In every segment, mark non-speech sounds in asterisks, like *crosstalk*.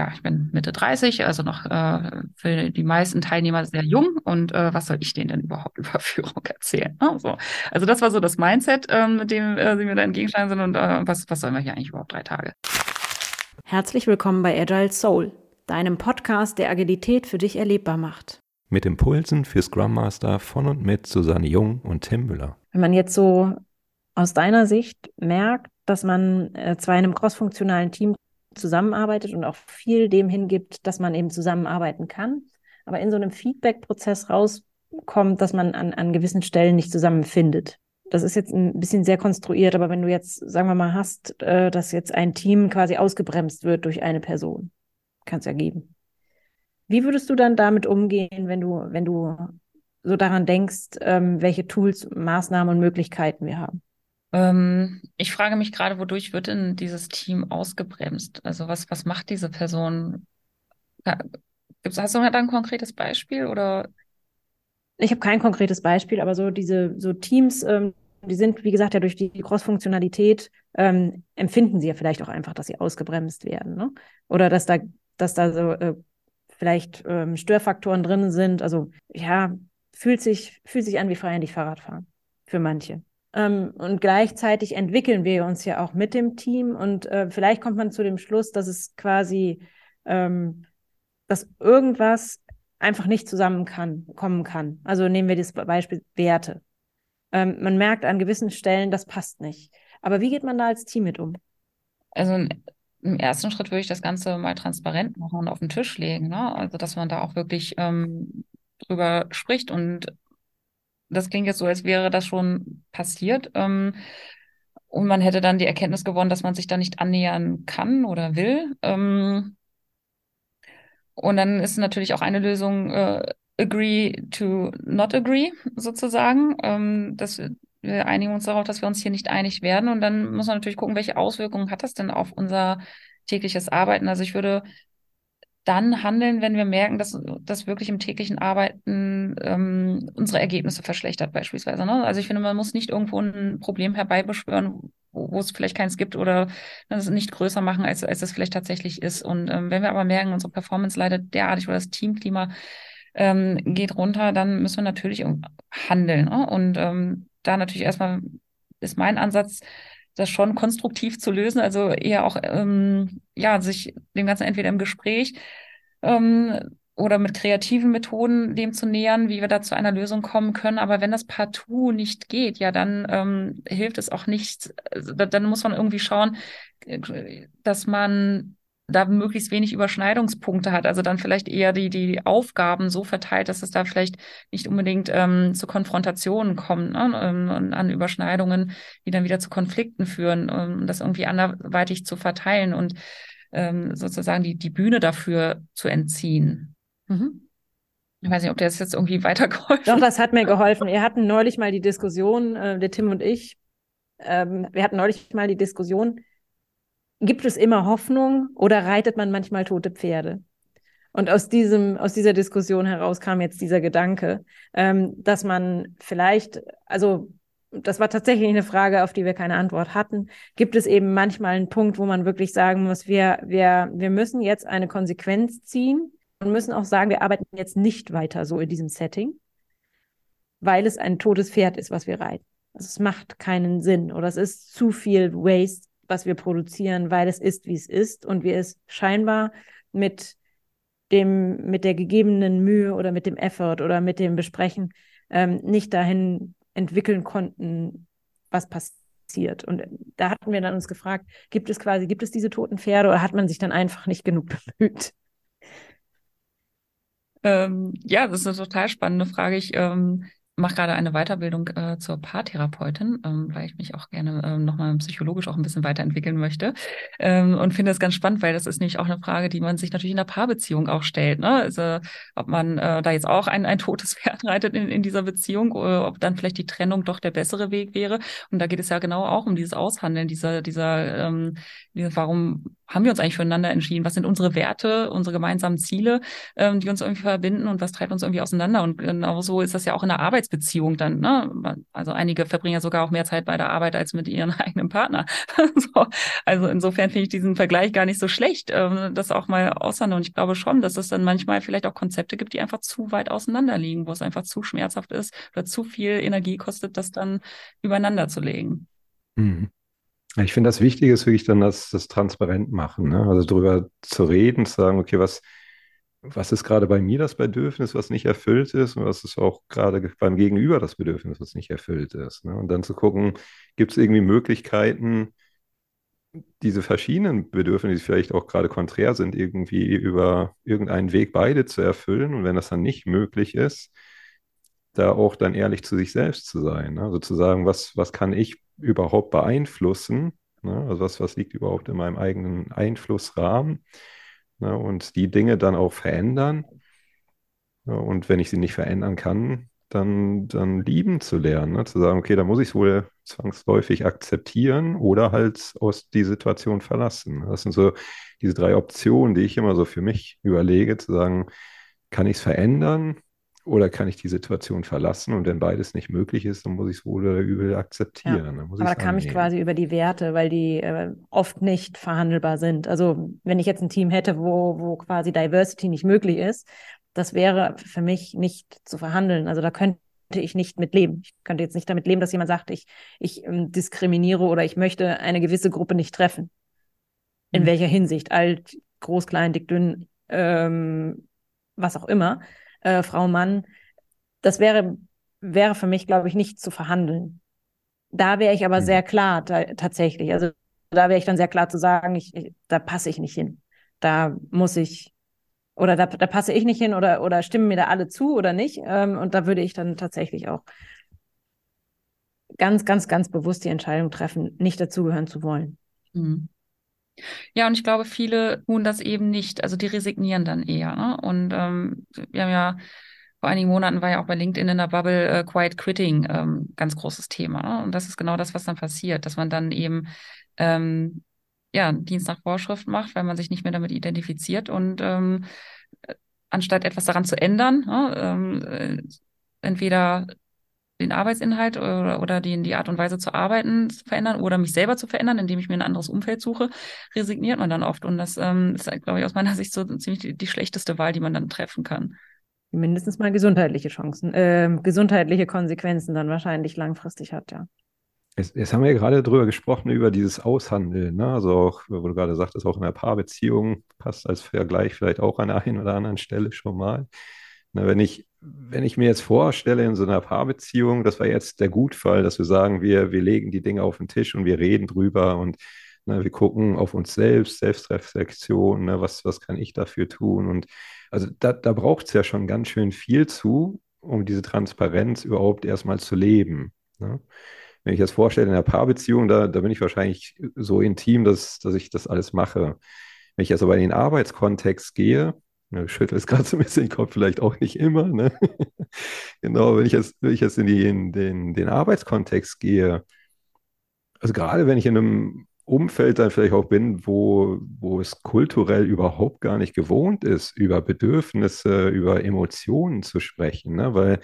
ja, ich bin Mitte 30, also noch äh, für die meisten Teilnehmer sehr jung und äh, was soll ich denen denn überhaupt *laughs* über Führung erzählen? Also, also das war so das Mindset, ähm, mit dem äh, sie mir da entgegenstanden sind und äh, was, was sollen wir hier eigentlich überhaupt drei Tage? Herzlich willkommen bei Agile Soul, deinem Podcast, der Agilität für dich erlebbar macht. Mit Impulsen für Scrum Master von und mit Susanne Jung und Tim Müller. Wenn man jetzt so aus deiner Sicht merkt, dass man äh, zwar in einem crossfunktionalen Team zusammenarbeitet und auch viel dem hingibt, dass man eben zusammenarbeiten kann, aber in so einem Feedback-Prozess rauskommt, dass man an, an gewissen Stellen nicht zusammenfindet. Das ist jetzt ein bisschen sehr konstruiert, aber wenn du jetzt, sagen wir mal, hast, äh, dass jetzt ein Team quasi ausgebremst wird durch eine Person, kann es ja geben. Wie würdest du dann damit umgehen, wenn du, wenn du so daran denkst, ähm, welche Tools, Maßnahmen und Möglichkeiten wir haben? Ähm, ich frage mich gerade, wodurch wird denn dieses Team ausgebremst? Also was, was macht diese Person? Gibt's, hast du da ein konkretes Beispiel oder? Ich habe kein konkretes Beispiel, aber so diese so Teams, ähm, die sind, wie gesagt, ja durch die Cross-Funktionalität ähm, empfinden sie ja vielleicht auch einfach, dass sie ausgebremst werden, ne? Oder dass da, dass da so äh, vielleicht ähm, Störfaktoren drin sind. Also ja, fühlt sich, fühlt sich an wie feierlich Fahrradfahren für manche. Ähm, und gleichzeitig entwickeln wir uns ja auch mit dem Team und äh, vielleicht kommt man zu dem Schluss, dass es quasi, ähm, dass irgendwas einfach nicht zusammen kann, kommen kann. Also nehmen wir das Beispiel Werte. Ähm, man merkt an gewissen Stellen, das passt nicht. Aber wie geht man da als Team mit um? Also im ersten Schritt würde ich das Ganze mal transparent machen und auf den Tisch legen. Ne? Also dass man da auch wirklich ähm, drüber spricht und das klingt jetzt so, als wäre das schon passiert. Ähm, und man hätte dann die Erkenntnis gewonnen, dass man sich da nicht annähern kann oder will. Ähm, und dann ist natürlich auch eine Lösung, äh, agree to not agree, sozusagen. Ähm, dass wir einigen uns darauf, dass wir uns hier nicht einig werden. Und dann muss man natürlich gucken, welche Auswirkungen hat das denn auf unser tägliches Arbeiten. Also ich würde dann handeln, wenn wir merken, dass das wirklich im täglichen Arbeiten ähm, unsere Ergebnisse verschlechtert beispielsweise. Ne? Also ich finde, man muss nicht irgendwo ein Problem herbeibeschwören, wo, es vielleicht keins gibt oder das nicht größer machen, als, als es vielleicht tatsächlich ist. Und ähm, wenn wir aber merken, unsere Performance leidet derartig oder das Teamklima ähm, geht runter, dann müssen wir natürlich handeln. Ne? Und ähm, da natürlich erstmal ist mein Ansatz, das schon konstruktiv zu lösen, also eher auch ähm, ja sich dem Ganzen entweder im Gespräch ähm, oder mit kreativen Methoden dem zu nähern, wie wir da zu einer Lösung kommen können. Aber wenn das partout nicht geht, ja, dann ähm, hilft es auch nicht. Also, dann muss man irgendwie schauen, äh, dass man da möglichst wenig Überschneidungspunkte hat. Also dann vielleicht eher die, die Aufgaben so verteilt, dass es da vielleicht nicht unbedingt ähm, zu Konfrontationen kommt, ne? ähm, an Überschneidungen, die dann wieder zu Konflikten führen, um das irgendwie anderweitig zu verteilen und ähm, sozusagen die, die Bühne dafür zu entziehen. Mhm. Ich weiß nicht, ob der das jetzt irgendwie weitergeholfen Doch, das hat mir *laughs* geholfen. Wir hatten neulich mal die Diskussion, äh, der Tim und ich, ähm, wir hatten neulich mal die Diskussion, gibt es immer Hoffnung oder reitet man manchmal tote Pferde? Und aus diesem, aus dieser Diskussion heraus kam jetzt dieser Gedanke, ähm, dass man vielleicht, also das war tatsächlich eine Frage, auf die wir keine Antwort hatten. Gibt es eben manchmal einen Punkt, wo man wirklich sagen muss, wir, wir, wir müssen jetzt eine Konsequenz ziehen und müssen auch sagen, wir arbeiten jetzt nicht weiter so in diesem Setting, weil es ein totes Pferd ist, was wir reiten. Also es macht keinen Sinn oder es ist zu viel Waste was wir produzieren, weil es ist, wie es ist und wir es scheinbar mit dem, mit der gegebenen Mühe oder mit dem Effort oder mit dem Besprechen ähm, nicht dahin entwickeln konnten, was passiert. Und da hatten wir dann uns gefragt, gibt es quasi, gibt es diese toten Pferde oder hat man sich dann einfach nicht genug bemüht? Ähm, ja, das ist eine total spannende Frage. Ich ähm, mache gerade eine Weiterbildung äh, zur Paartherapeutin, ähm, weil ich mich auch gerne ähm, nochmal psychologisch auch ein bisschen weiterentwickeln möchte. Ähm, und finde das ganz spannend, weil das ist nämlich auch eine Frage, die man sich natürlich in der Paarbeziehung auch stellt. Ne? Also ob man äh, da jetzt auch ein, ein totes *laughs* Pferd reitet in, in dieser Beziehung oder ob dann vielleicht die Trennung doch der bessere Weg wäre. Und da geht es ja genau auch um dieses Aushandeln, dieser, dieser, ähm, dieser warum haben wir uns eigentlich füreinander entschieden? Was sind unsere Werte, unsere gemeinsamen Ziele, ähm, die uns irgendwie verbinden und was treibt uns irgendwie auseinander? Und genau so ist das ja auch in der Arbeitsbeziehung dann. Ne? Also einige verbringen ja sogar auch mehr Zeit bei der Arbeit als mit ihrem *laughs* eigenen Partner. *laughs* so. Also insofern finde ich diesen Vergleich gar nicht so schlecht, ähm, das auch mal auseinander. Und ich glaube schon, dass es dann manchmal vielleicht auch Konzepte gibt, die einfach zu weit auseinander liegen, wo es einfach zu schmerzhaft ist oder zu viel Energie kostet, das dann übereinander zu legen. Mhm. Ich finde, das Wichtige ist wirklich dann das, das transparent machen. Ne? Also darüber zu reden, zu sagen, okay, was, was ist gerade bei mir das Bedürfnis, was nicht erfüllt ist, und was ist auch gerade beim Gegenüber das Bedürfnis, was nicht erfüllt ist. Ne? Und dann zu gucken, gibt es irgendwie Möglichkeiten, diese verschiedenen Bedürfnisse, die vielleicht auch gerade konträr sind, irgendwie über irgendeinen Weg beide zu erfüllen. Und wenn das dann nicht möglich ist, da auch dann ehrlich zu sich selbst zu sein. Ne? Also zu sagen, was, was kann ich überhaupt beeinflussen? Ne? Also was, was liegt überhaupt in meinem eigenen Einflussrahmen? Ne? Und die Dinge dann auch verändern. Und wenn ich sie nicht verändern kann, dann, dann lieben zu lernen. Ne? Zu sagen, okay, da muss ich es wohl zwangsläufig akzeptieren oder halt aus die Situation verlassen. Das sind so diese drei Optionen, die ich immer so für mich überlege, zu sagen, kann ich es verändern? Oder kann ich die Situation verlassen? Und wenn beides nicht möglich ist, dann muss ich es wohl oder übel akzeptieren. Ja. Aber da kam ich quasi über die Werte, weil die äh, oft nicht verhandelbar sind. Also wenn ich jetzt ein Team hätte, wo, wo quasi Diversity nicht möglich ist, das wäre für mich nicht zu verhandeln. Also da könnte ich nicht mit leben. Ich könnte jetzt nicht damit leben, dass jemand sagt, ich, ich ähm, diskriminiere oder ich möchte eine gewisse Gruppe nicht treffen. In mhm. welcher Hinsicht? Alt, groß, klein, dick, dünn, ähm, was auch immer äh, Frau, Mann. Das wäre, wäre für mich, glaube ich, nicht zu verhandeln. Da wäre ich aber mhm. sehr klar tatsächlich. Also da wäre ich dann sehr klar zu sagen, ich, ich, da passe ich nicht hin. Da muss ich, oder da, da passe ich nicht hin oder, oder stimmen mir da alle zu oder nicht. Ähm, und da würde ich dann tatsächlich auch ganz, ganz, ganz bewusst die Entscheidung treffen, nicht dazugehören zu wollen. Mhm. Ja, und ich glaube, viele tun das eben nicht. Also die resignieren dann eher. Ne? Und ähm, wir haben ja vor einigen Monaten war ja auch bei LinkedIn in der Bubble äh, Quiet Quitting ähm, ganz großes Thema. Ne? Und das ist genau das, was dann passiert, dass man dann eben ähm, ja Dienst nach Vorschrift macht, weil man sich nicht mehr damit identifiziert und ähm, anstatt etwas daran zu ändern, ne, ähm, äh, entweder den Arbeitsinhalt oder, oder die, die Art und Weise zu arbeiten zu verändern oder mich selber zu verändern, indem ich mir ein anderes Umfeld suche, resigniert man dann oft. Und das ähm, ist, glaube ich, aus meiner *laughs* Sicht so ziemlich die, die, schlechteste Wahl, die man dann treffen kann. Mindestens mal gesundheitliche Chancen, äh, gesundheitliche Konsequenzen dann wahrscheinlich langfristig hat, ja. Jetzt, jetzt haben wir ja gerade drüber gesprochen, über dieses Aushandeln. Ne? Also auch, wo du gerade sagtest, auch in einer Paarbeziehung passt als Vergleich vielleicht auch an der einen oder anderen Stelle schon mal. Na, wenn ich, wenn ich mir jetzt vorstelle, in so einer Paarbeziehung, das war jetzt der Gutfall, dass wir sagen, wir, wir legen die Dinge auf den Tisch und wir reden drüber und na, wir gucken auf uns selbst, Selbstreflexion, ne, was, was kann ich dafür tun? Und also da, da braucht es ja schon ganz schön viel zu, um diese Transparenz überhaupt erstmal zu leben. Ne? Wenn ich jetzt vorstelle, in einer Paarbeziehung, da, da bin ich wahrscheinlich so intim, dass, dass ich das alles mache. Wenn ich jetzt aber in den Arbeitskontext gehe, ja, schüttelst *laughs* gerade so ein bisschen den Kopf, vielleicht auch nicht immer. Ne? *laughs* genau, wenn ich jetzt, wenn ich jetzt in, die, in den, den Arbeitskontext gehe, also gerade wenn ich in einem Umfeld dann vielleicht auch bin, wo, wo es kulturell überhaupt gar nicht gewohnt ist, über Bedürfnisse, über Emotionen zu sprechen, ne? weil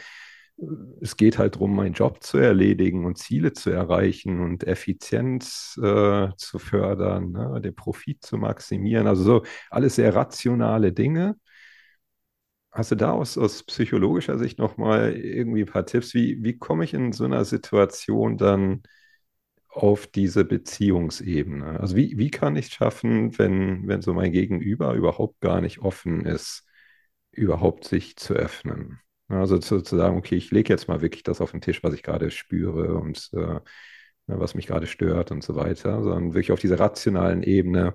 es geht halt darum, meinen Job zu erledigen und Ziele zu erreichen und Effizienz äh, zu fördern, ne? den Profit zu maximieren. Also so alles sehr rationale Dinge. Hast du da aus, aus psychologischer Sicht nochmal irgendwie ein paar Tipps? Wie, wie komme ich in so einer Situation dann auf diese Beziehungsebene? Also wie, wie kann ich es schaffen, wenn, wenn so mein Gegenüber überhaupt gar nicht offen ist, überhaupt sich zu öffnen? Also zu, zu sagen, okay, ich lege jetzt mal wirklich das auf den Tisch, was ich gerade spüre und äh, was mich gerade stört und so weiter, sondern wirklich auf dieser rationalen Ebene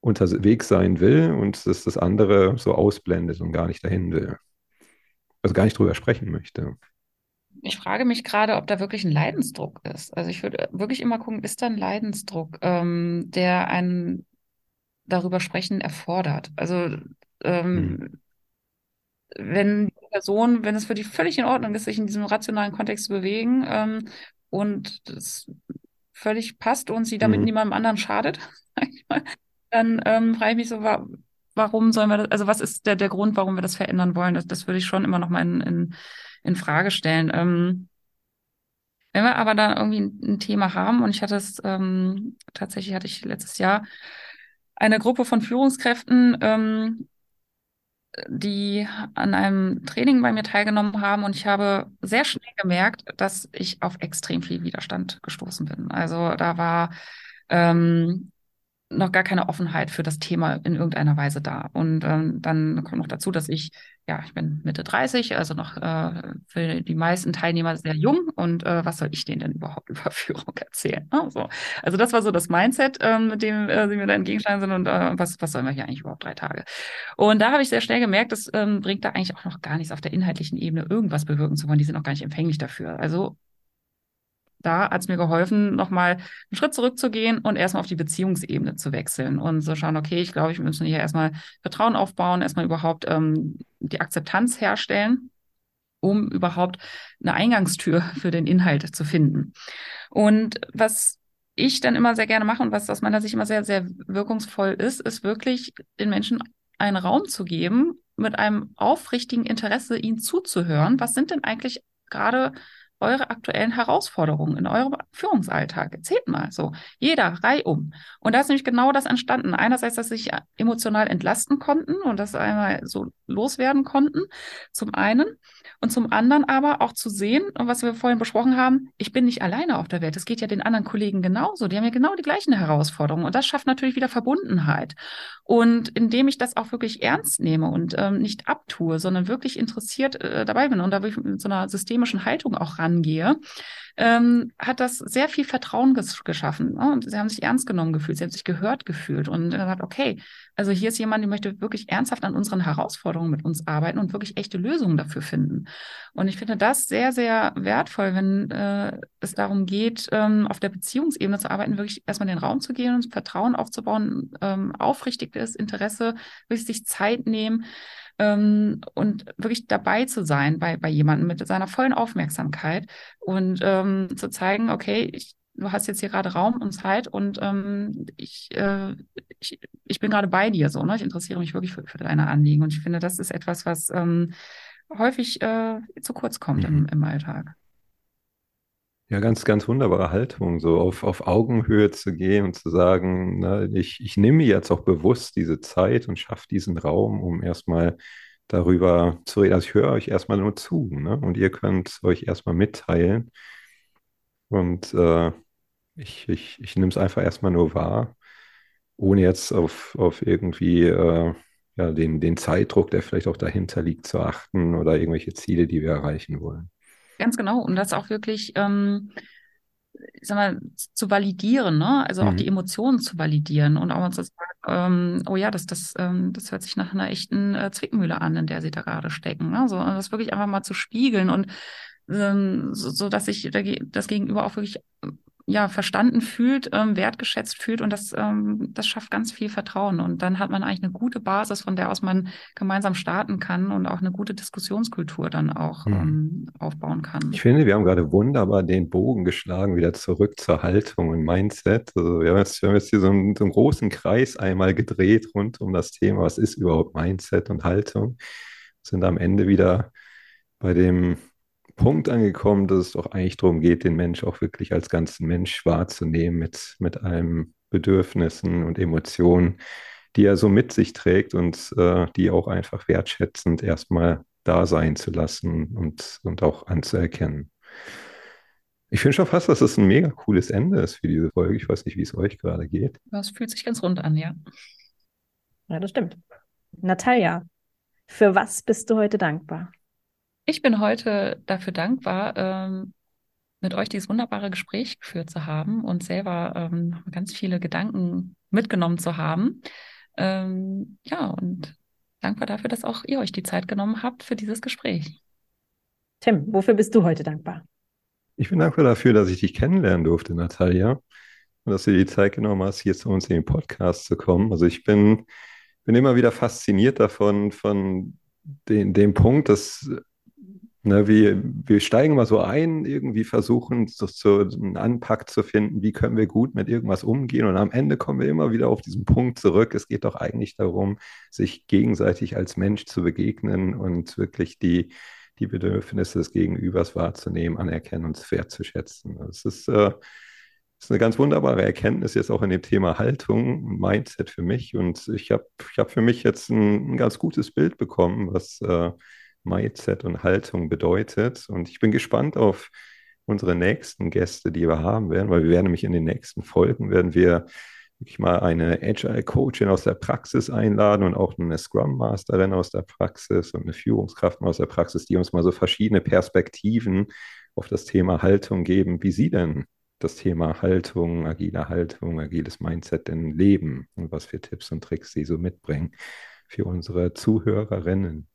unterwegs sein will und dass das andere so ausblendet und gar nicht dahin will. Also gar nicht drüber sprechen möchte. Ich frage mich gerade, ob da wirklich ein Leidensdruck ist. Also ich würde wirklich immer gucken, ist da ein Leidensdruck, ähm, der einen darüber sprechen erfordert? Also ähm, hm wenn die Person, wenn es für die völlig in Ordnung ist, sich in diesem rationalen Kontext zu bewegen ähm, und das völlig passt und sie damit mhm. niemandem anderen schadet, *laughs* dann ähm, frage ich mich so, wa warum sollen wir das, also was ist der, der Grund, warum wir das verändern wollen? Das, das würde ich schon immer noch mal in, in, in Frage stellen. Ähm, wenn wir aber da irgendwie ein, ein Thema haben, und ich hatte es, ähm, tatsächlich hatte ich letztes Jahr eine Gruppe von Führungskräften, ähm, die an einem Training bei mir teilgenommen haben und ich habe sehr schnell gemerkt, dass ich auf extrem viel Widerstand gestoßen bin. Also da war ähm, noch gar keine Offenheit für das Thema in irgendeiner Weise da. Und ähm, dann kommt noch dazu, dass ich, ja, ich bin Mitte 30, also noch äh, für die meisten Teilnehmer sehr jung. Und äh, was soll ich denen denn überhaupt *laughs* über Führung erzählen? Ne? So. Also das war so das Mindset, ähm, mit dem äh, sie mir da entgegenstanden sind. Und äh, was, was sollen wir hier eigentlich überhaupt drei Tage? Und da habe ich sehr schnell gemerkt, das ähm, bringt da eigentlich auch noch gar nichts auf der inhaltlichen Ebene irgendwas bewirken zu wollen. Die sind auch gar nicht empfänglich dafür. Also da hat es mir geholfen, nochmal einen Schritt zurückzugehen und erstmal auf die Beziehungsebene zu wechseln und so schauen, okay, ich glaube, ich müssen hier erstmal Vertrauen aufbauen, erstmal überhaupt ähm, die Akzeptanz herstellen, um überhaupt eine Eingangstür *laughs* für den Inhalt zu finden. Und was ich dann immer sehr gerne mache und was aus meiner Sicht immer sehr, sehr wirkungsvoll ist, ist wirklich den Menschen einen Raum zu geben, mit einem aufrichtigen Interesse ihnen zuzuhören. Was sind denn eigentlich gerade eure aktuellen Herausforderungen in eurem Führungsalltag. Erzählt mal so. Jeder reihum. Und da ist nämlich genau das entstanden. Einerseits, dass sich emotional entlasten konnten und das einmal so loswerden konnten. Zum einen. Und zum anderen aber auch zu sehen, und was wir vorhin besprochen haben, ich bin nicht alleine auf der Welt. Es geht ja den anderen Kollegen genauso. Die haben ja genau die gleichen Herausforderungen. Und das schafft natürlich wieder Verbundenheit. Und indem ich das auch wirklich ernst nehme und ähm, nicht abtue, sondern wirklich interessiert äh, dabei bin und da wirklich mit so einer systemischen Haltung auch rangehe, ähm, hat das sehr viel Vertrauen ges geschaffen. Ne? Und sie haben sich ernst genommen gefühlt, sie haben sich gehört gefühlt und gesagt, okay, also hier ist jemand, der möchte wirklich ernsthaft an unseren Herausforderungen mit uns arbeiten und wirklich echte Lösungen dafür finden. Und ich finde das sehr, sehr wertvoll, wenn äh, es darum geht, ähm, auf der Beziehungsebene zu arbeiten, wirklich erstmal den Raum zu gehen und Vertrauen aufzubauen, ähm, aufrichtiges Interesse, wirklich sich Zeit nehmen ähm, und wirklich dabei zu sein bei, bei jemandem mit seiner vollen Aufmerksamkeit und ähm, zu zeigen, okay, ich, du hast jetzt hier gerade Raum und Zeit und ähm, ich, äh, ich, ich bin gerade bei dir so, ne? Ich interessiere mich wirklich für, für deine Anliegen und ich finde, das ist etwas, was ähm, häufig äh, zu kurz kommt mhm. im, im Alltag. Ja, ganz, ganz wunderbare Haltung, so auf, auf Augenhöhe zu gehen und zu sagen, na, ich, ich nehme jetzt auch bewusst diese Zeit und schaffe diesen Raum, um erstmal darüber zu reden. Also ich höre euch erstmal nur zu, ne? Und ihr könnt euch erstmal mitteilen. Und äh, ich, ich, ich nehme es einfach erstmal nur wahr, ohne jetzt auf, auf irgendwie äh, ja, den, den Zeitdruck, der vielleicht auch dahinter liegt, zu achten oder irgendwelche Ziele, die wir erreichen wollen. Ganz genau. Und das auch wirklich, ähm, ich sag mal, zu validieren, ne? Also mhm. auch die Emotionen zu validieren und auch mal zu sagen, ähm, oh ja, das, das, ähm, das hört sich nach einer echten äh, Zwickmühle an, in der sie da gerade stecken. Ne? So, das wirklich einfach mal zu spiegeln und ähm, so, so dass sich das Gegenüber auch wirklich ja, verstanden fühlt, ähm, wertgeschätzt fühlt und das, ähm, das schafft ganz viel Vertrauen. Und dann hat man eigentlich eine gute Basis, von der aus man gemeinsam starten kann und auch eine gute Diskussionskultur dann auch mhm. ähm, aufbauen kann. Ich finde, wir haben gerade wunderbar den Bogen geschlagen, wieder zurück zur Haltung und Mindset. Also wir haben jetzt, wir haben jetzt hier so einen, so einen großen Kreis einmal gedreht rund um das Thema, was ist überhaupt Mindset und Haltung. Sind am Ende wieder bei dem Punkt angekommen, dass es doch eigentlich darum geht, den Mensch auch wirklich als ganzen Mensch wahrzunehmen mit, mit allen Bedürfnissen und Emotionen, die er so mit sich trägt und äh, die auch einfach wertschätzend erstmal da sein zu lassen und, und auch anzuerkennen. Ich finde schon fast, dass es das ein mega cooles Ende ist für diese Folge. Ich weiß nicht, wie es euch gerade geht. Das fühlt sich ganz rund an, ja. Ja, das stimmt. Natalia, für was bist du heute dankbar? Ich bin heute dafür dankbar, ähm, mit euch dieses wunderbare Gespräch geführt zu haben und selber ähm, ganz viele Gedanken mitgenommen zu haben. Ähm, ja, und dankbar dafür, dass auch ihr euch die Zeit genommen habt für dieses Gespräch. Tim, wofür bist du heute dankbar? Ich bin dankbar dafür, dass ich dich kennenlernen durfte, Natalia. Und dass du dir die Zeit genommen hast, hier zu uns in den Podcast zu kommen. Also ich bin, bin immer wieder fasziniert davon, von den, dem Punkt, dass Ne, wir, wir steigen mal so ein, irgendwie versuchen, so, so einen Anpack zu finden, wie können wir gut mit irgendwas umgehen. Und am Ende kommen wir immer wieder auf diesen Punkt zurück. Es geht doch eigentlich darum, sich gegenseitig als Mensch zu begegnen und wirklich die, die Bedürfnisse des Gegenübers wahrzunehmen, anerkennen und wertzuschätzen. Das ist, äh, das ist eine ganz wunderbare Erkenntnis jetzt auch in dem Thema Haltung und Mindset für mich. Und ich habe ich hab für mich jetzt ein, ein ganz gutes Bild bekommen, was äh, Mindset und Haltung bedeutet. Und ich bin gespannt auf unsere nächsten Gäste, die wir haben werden, weil wir werden nämlich in den nächsten Folgen, werden wir wirklich mal eine Agile Coachin aus der Praxis einladen und auch eine Scrum Masterin aus der Praxis und eine Führungskraft aus der Praxis, die uns mal so verschiedene Perspektiven auf das Thema Haltung geben, wie sie denn das Thema Haltung, agile Haltung, agiles Mindset denn leben und was für Tipps und Tricks sie so mitbringen für unsere Zuhörerinnen.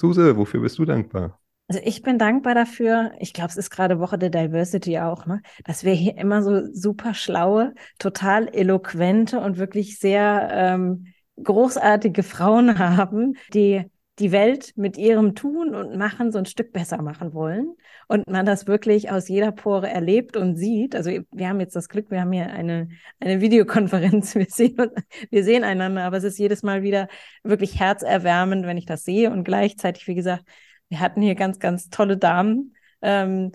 Suse, wofür bist du dankbar? Also ich bin dankbar dafür, ich glaube, es ist gerade Woche der Diversity auch, ne? dass wir hier immer so super schlaue, total eloquente und wirklich sehr ähm, großartige Frauen *laughs* haben, die die Welt mit ihrem Tun und Machen so ein Stück besser machen wollen und man das wirklich aus jeder Pore erlebt und sieht. Also wir haben jetzt das Glück, wir haben hier eine, eine Videokonferenz, *laughs* wir sehen, wir sehen einander, aber es ist jedes Mal wieder wirklich herzerwärmend, wenn ich das sehe und gleichzeitig, wie gesagt, wir hatten hier ganz, ganz tolle Damen. Ähm,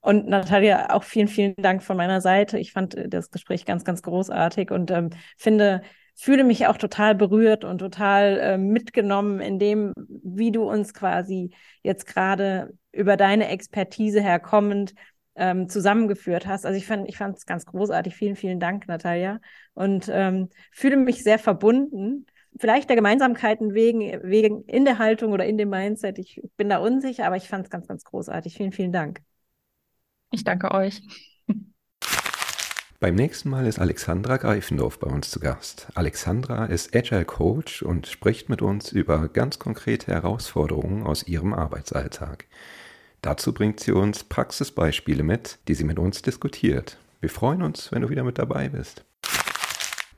und Natalia, auch vielen, vielen Dank von meiner Seite. Ich fand das Gespräch ganz, ganz großartig und ähm, finde, fühle mich auch total berührt und total äh, mitgenommen in dem, wie du uns quasi jetzt gerade über deine Expertise herkommend ähm, zusammengeführt hast. Also ich fand, ich es ganz großartig. Vielen, vielen Dank, Natalia. Und ähm, fühle mich sehr verbunden. Vielleicht der Gemeinsamkeiten wegen, wegen in der Haltung oder in dem Mindset. Ich bin da unsicher, aber ich fand es ganz, ganz großartig. Vielen, vielen Dank. Ich danke euch. Beim nächsten Mal ist Alexandra Greifendorf bei uns zu Gast. Alexandra ist Agile Coach und spricht mit uns über ganz konkrete Herausforderungen aus ihrem Arbeitsalltag. Dazu bringt sie uns Praxisbeispiele mit, die sie mit uns diskutiert. Wir freuen uns, wenn du wieder mit dabei bist.